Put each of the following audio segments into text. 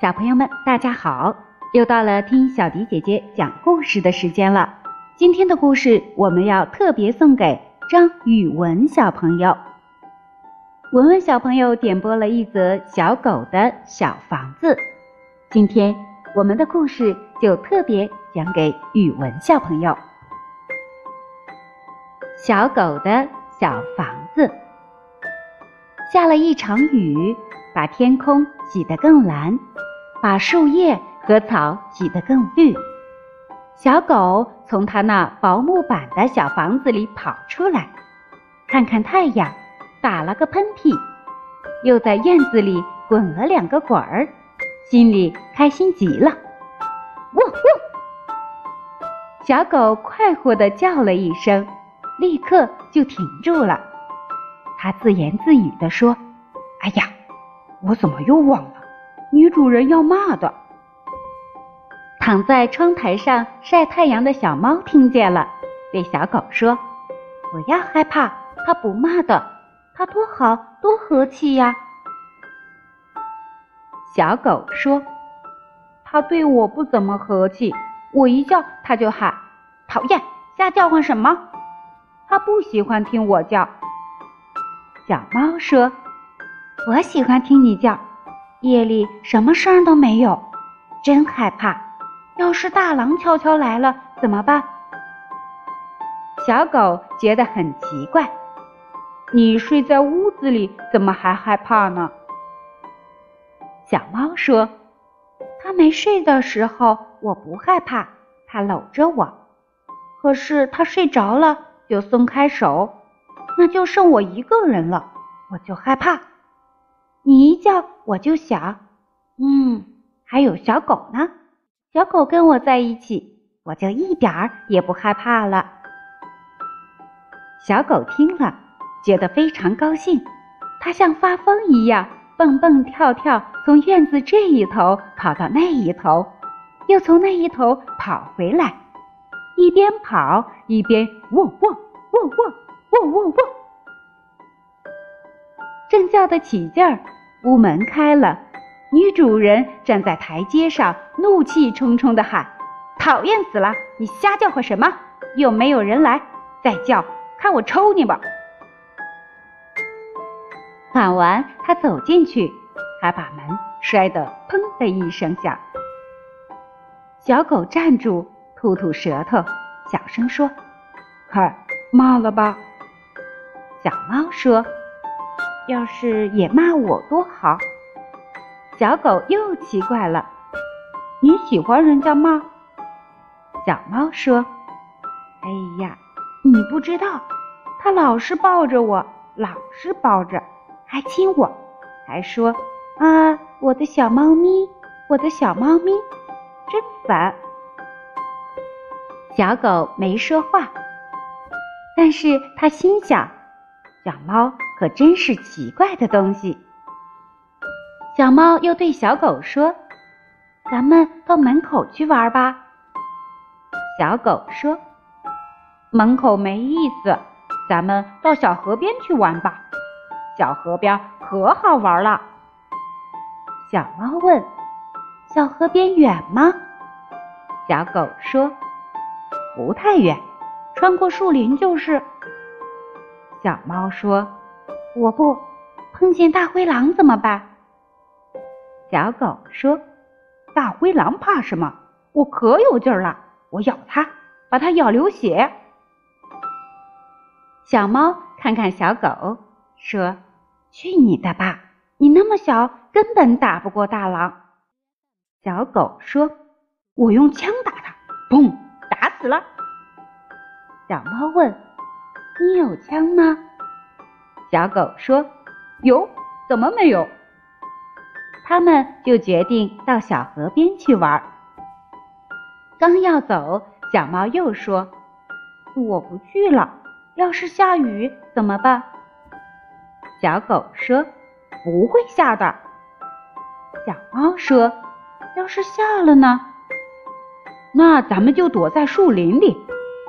小朋友们，大家好！又到了听小迪姐姐讲故事的时间了。今天的故事我们要特别送给张宇文小朋友。文文小朋友点播了一则小狗的小房子，今天我们的故事就特别讲给宇文小朋友。小狗的小房子，下了一场雨，把天空洗得更蓝。把树叶和草洗得更绿。小狗从它那薄木板的小房子里跑出来，看看太阳，打了个喷嚏，又在院子里滚了两个滚儿，心里开心极了。汪汪！小狗快活地叫了一声，立刻就停住了。它自言自语地说：“哎呀，我怎么又忘了？”女主人要骂的。躺在窗台上晒太阳的小猫听见了，对小狗说：“不要害怕，它不骂的，它多好多和气呀。”小狗说：“它对我不怎么和气，我一叫它就喊，讨厌，瞎叫唤什么？它不喜欢听我叫。”小猫说：“我喜欢听你叫。”夜里什么声都没有，真害怕。要是大狼悄悄来了怎么办？小狗觉得很奇怪。你睡在屋子里，怎么还害怕呢？小猫说：“它没睡的时候，我不害怕，它搂着我。可是它睡着了，就松开手，那就剩我一个人了，我就害怕。”你一叫我就想，嗯，还有小狗呢。小狗跟我在一起，我就一点儿也不害怕了。小狗听了，觉得非常高兴，它像发疯一样蹦蹦跳跳，从院子这一头跑到那一头，又从那一头跑回来，一边跑一边汪汪汪汪汪汪汪。正叫得起劲儿，屋门开了，女主人站在台阶上，怒气冲冲地喊：“讨厌死了！你瞎叫唤什么？又没有人来，再叫，看我抽你吧！”喊完，她走进去，还把门摔得砰的一声响。小狗站住，吐吐舌头，小声说：“嗨，骂了吧？”小猫说。要是也骂我多好！小狗又奇怪了，你喜欢人家骂？小猫说：“哎呀，你不知道，它老是抱着我，老是抱着，还亲我，还说啊，我的小猫咪，我的小猫咪，真烦。”小狗没说话，但是它心想。小猫可真是奇怪的东西。小猫又对小狗说：“咱们到门口去玩吧。”小狗说：“门口没意思，咱们到小河边去玩吧。小河边可好玩了。”小猫问：“小河边远吗？”小狗说：“不太远，穿过树林就是。”小猫说：“我不碰见大灰狼怎么办？”小狗说：“大灰狼怕什么？我可有劲儿了，我咬它，把它咬流血。”小猫看看小狗，说：“去你的吧！你那么小，根本打不过大狼。”小狗说：“我用枪打它，嘣，打死了。”小猫问。你有枪吗？小狗说：“有，怎么没有？”他们就决定到小河边去玩。刚要走，小猫又说：“我不去了，要是下雨怎么办？”小狗说：“不会下的。”小猫说：“要是下了呢？那咱们就躲在树林里，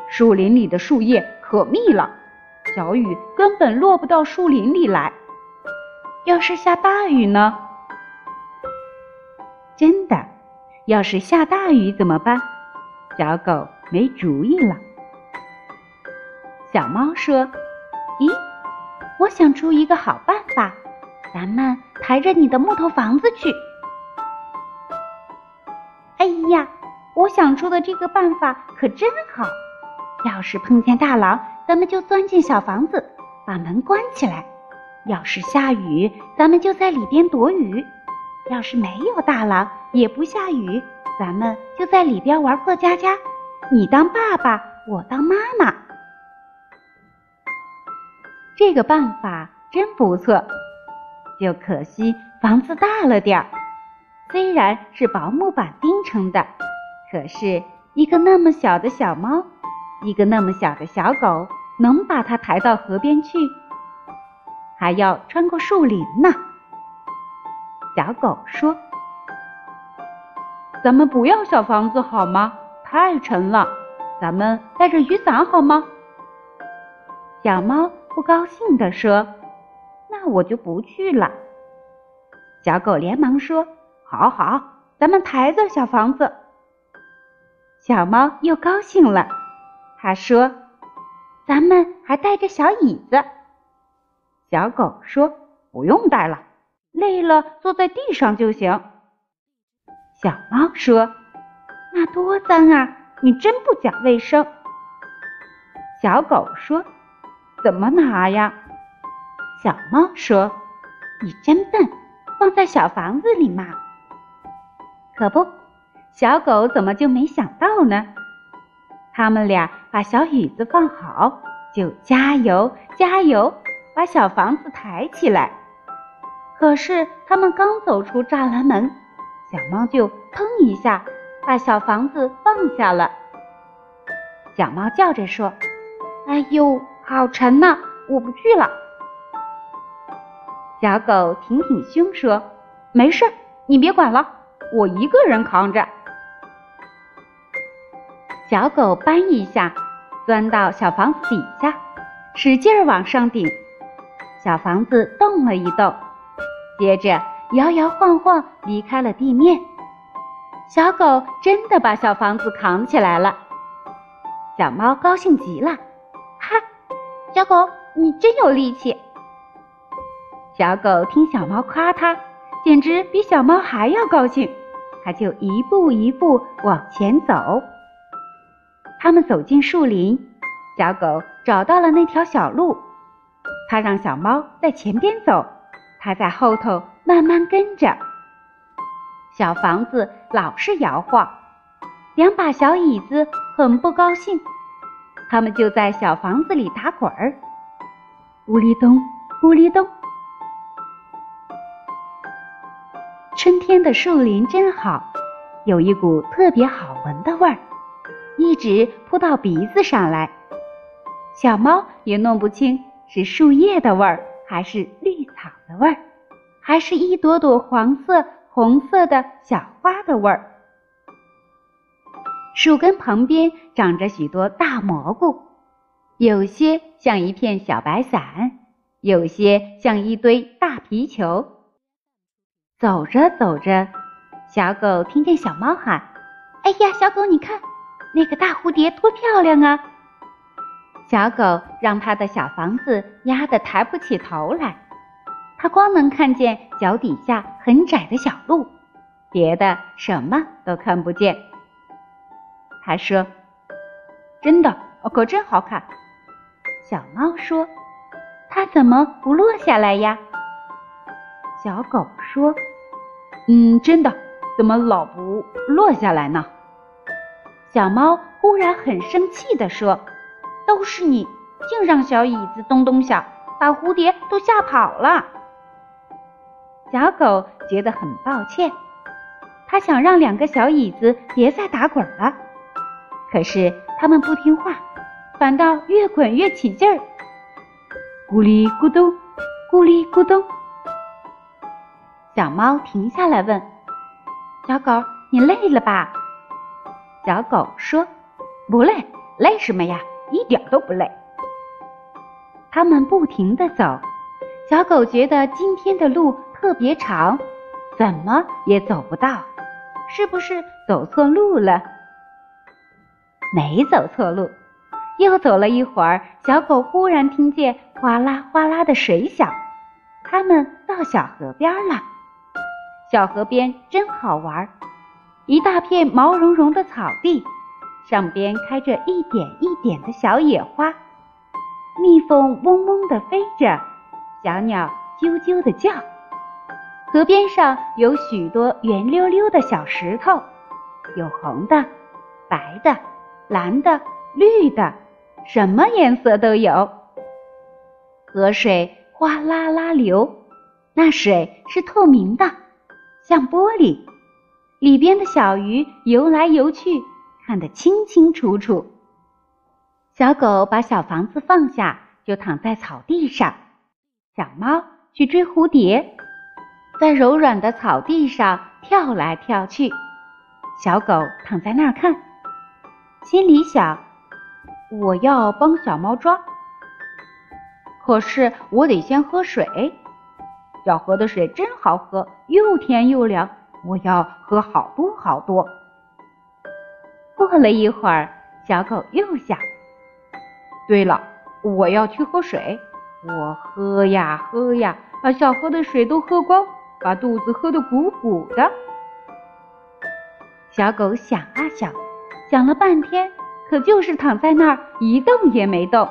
树林里的树叶可密了。”小雨根本落不到树林里来。要是下大雨呢？真的，要是下大雨怎么办？小狗没主意了。小猫说：“咦，我想出一个好办法，咱们抬着你的木头房子去。”哎呀，我想出的这个办法可真好！要是碰见大狼，咱们就钻进小房子，把门关起来。要是下雨，咱们就在里边躲雨；要是没有大狼，也不下雨，咱们就在里边玩过家家。你当爸爸，我当妈妈。这个办法真不错，就可惜房子大了点儿。虽然是薄木板钉成的，可是一个那么小的小猫，一个那么小的小狗，能把它抬到河边去？还要穿过树林呢。小狗说：“咱们不要小房子好吗？太沉了。咱们带着雨伞好吗？”小猫不高兴地说：“那我就不去了。”小狗连忙说：“好好，咱们抬着小房子。”小猫又高兴了，它说：“咱们还带着小椅子。”小狗说：“不用带了，累了坐在地上就行。”小猫说：“那多脏啊！你真不讲卫生。”小狗说：“怎么拿呀？”小猫说：“你真笨，放在小房子里嘛。”可不，小狗怎么就没想到呢？他们俩把小椅子放好，就加油加油。把小房子抬起来，可是他们刚走出栅栏门，小猫就砰一下把小房子放下了。小猫叫着说：“哎呦，好沉呐，我不去了。”小狗挺挺胸说：“没事，你别管了，我一个人扛着。”小狗搬一下，钻到小房子底下，使劲儿往上顶。小房子动了一动，接着摇摇晃晃离开了地面。小狗真的把小房子扛起来了，小猫高兴极了，哈！小狗你真有力气。小狗听小猫夸它，简直比小猫还要高兴，它就一步一步往前走。他们走进树林，小狗找到了那条小路。它让小猫在前边走，它在后头慢慢跟着。小房子老是摇晃，两把小椅子很不高兴，他们就在小房子里打滚儿，咕哩咚，咕哩咚。春天的树林真好，有一股特别好闻的味儿，一直扑到鼻子上来。小猫也弄不清。是树叶的味儿，还是绿草的味儿，还是一朵朵黄色、红色的小花的味儿？树根旁边长着许多大蘑菇，有些像一片小白伞，有些像一堆大皮球。走着走着，小狗听见小猫喊：“哎呀，小狗，你看那个大蝴蝶多漂亮啊！”小狗让它的小房子压得抬不起头来，它光能看见脚底下很窄的小路，别的什么都看不见。他说：“真的，可真好看。”小猫说：“它怎么不落下来呀？”小狗说：“嗯，真的，怎么老不落下来呢？”小猫忽然很生气地说。都是你，竟让小椅子咚咚响，把蝴蝶都吓跑了。小狗觉得很抱歉，它想让两个小椅子别再打滚了，可是它们不听话，反倒越滚越起劲儿，咕哩咕咚，咕哩咕咚。小猫停下来问：“小狗，你累了吧？”小狗说：“不累，累什么呀？”一点都不累。他们不停地走，小狗觉得今天的路特别长，怎么也走不到，是不是走错路了？没走错路，又走了一会儿，小狗忽然听见哗啦哗啦的水响，他们到小河边了。小河边真好玩，一大片毛茸茸的草地，上边开着一点一点的小野花，蜜蜂嗡嗡地飞着，小鸟啾啾地叫。河边上有许多圆溜溜的小石头，有红的、白的、蓝的、绿的，什么颜色都有。河水哗啦啦流，那水是透明的，像玻璃，里边的小鱼游来游去，看得清清楚楚。小狗把小房子放下，就躺在草地上。小猫去追蝴蝶。在柔软的草地上跳来跳去，小狗躺在那儿看，心里想：我要帮小猫抓，可是我得先喝水。小河的水真好喝，又甜又凉，我要喝好多好多。过了一会儿，小狗又想：对了，我要去喝水，我喝呀喝呀，把小河的水都喝光。把肚子喝得鼓鼓的，小狗想啊想，想了半天，可就是躺在那儿一动也没动。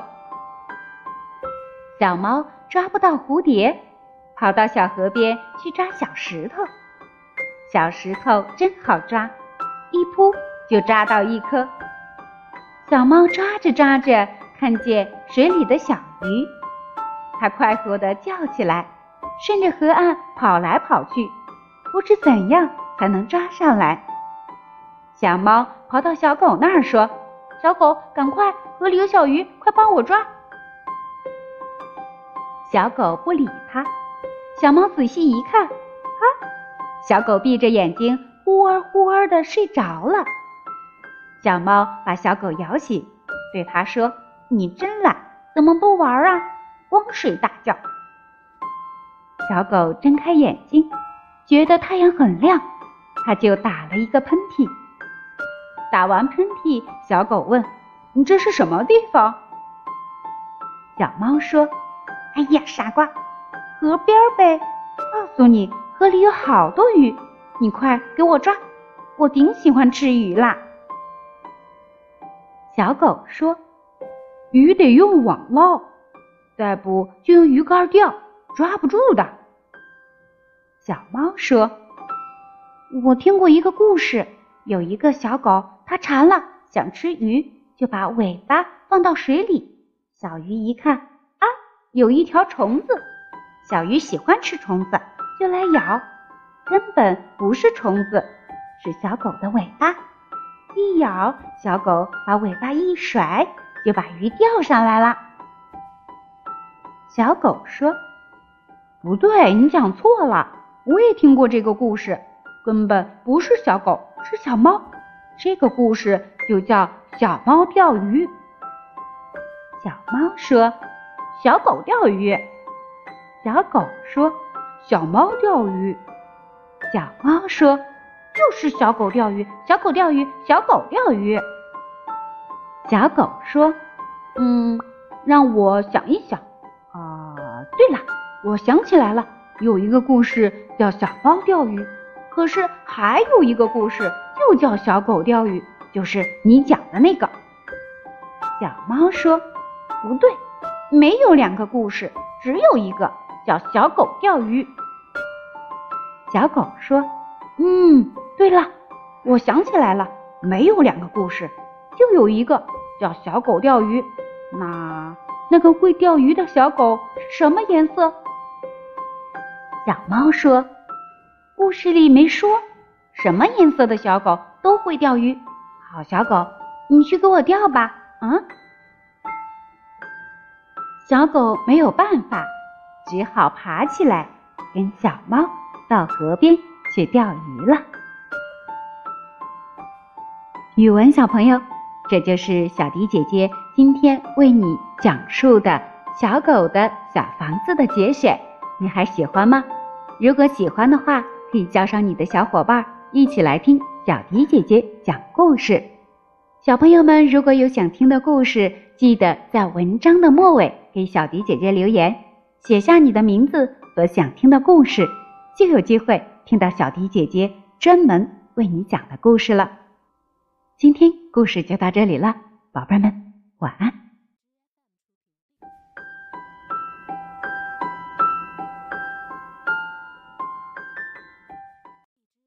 小猫抓不到蝴蝶，跑到小河边去抓小石头。小石头真好抓，一扑就抓到一颗。小猫抓着抓着，看见水里的小鱼，它快活地叫起来。顺着河岸跑来跑去，不知怎样才能抓上来。小猫跑到小狗那儿说：“小狗，赶快，河里有小鱼，快帮我抓。”小狗不理它。小猫仔细一看，小狗闭着眼睛，呼儿呼儿的睡着了。小猫把小狗摇醒，对它说：“你真懒，怎么不玩啊？光睡大觉。”小狗睁开眼睛，觉得太阳很亮，它就打了一个喷嚏。打完喷嚏，小狗问：“你这是什么地方？”小猫说：“哎呀，傻瓜，河边呗！告诉你，河里有好多鱼，你快给我抓，我顶喜欢吃鱼啦。”小狗说：“鱼得用网捞，再不就用鱼竿钓，抓不住的。”小猫说：“我听过一个故事，有一个小狗，它馋了，想吃鱼，就把尾巴放到水里。小鱼一看，啊，有一条虫子。小鱼喜欢吃虫子，就来咬，根本不是虫子，是小狗的尾巴。一咬，小狗把尾巴一甩，就把鱼钓上来了。”小狗说：“不对，你讲错了。”我也听过这个故事，根本不是小狗，是小猫。这个故事就叫《小猫钓鱼》。小猫说：“小狗钓鱼。”小狗说：“小猫钓鱼。”小猫说：“就是小狗钓鱼，小狗钓鱼，小狗钓鱼。”小狗说：“嗯，让我想一想。啊，对了，我想起来了。”有一个故事叫小猫钓鱼，可是还有一个故事就叫小狗钓鱼，就是你讲的那个。小猫说：“不对，没有两个故事，只有一个叫小狗钓鱼。”小狗说：“嗯，对了，我想起来了，没有两个故事，就有一个叫小狗钓鱼。那那个会钓鱼的小狗是什么颜色？”小猫说：“故事里没说什么颜色的小狗都会钓鱼。好，小狗，你去给我钓吧。”嗯，小狗没有办法，只好爬起来，跟小猫到河边去钓鱼了。语文小朋友，这就是小迪姐姐今天为你讲述的小狗的小房子的节选。你还喜欢吗？如果喜欢的话，可以叫上你的小伙伴一起来听。小迪姐姐讲故事。小朋友们，如果有想听的故事，记得在文章的末尾给小迪姐姐留言，写下你的名字和想听的故事，就有机会听到小迪姐姐专门为你讲的故事了。今天故事就到这里了，宝贝们，晚安。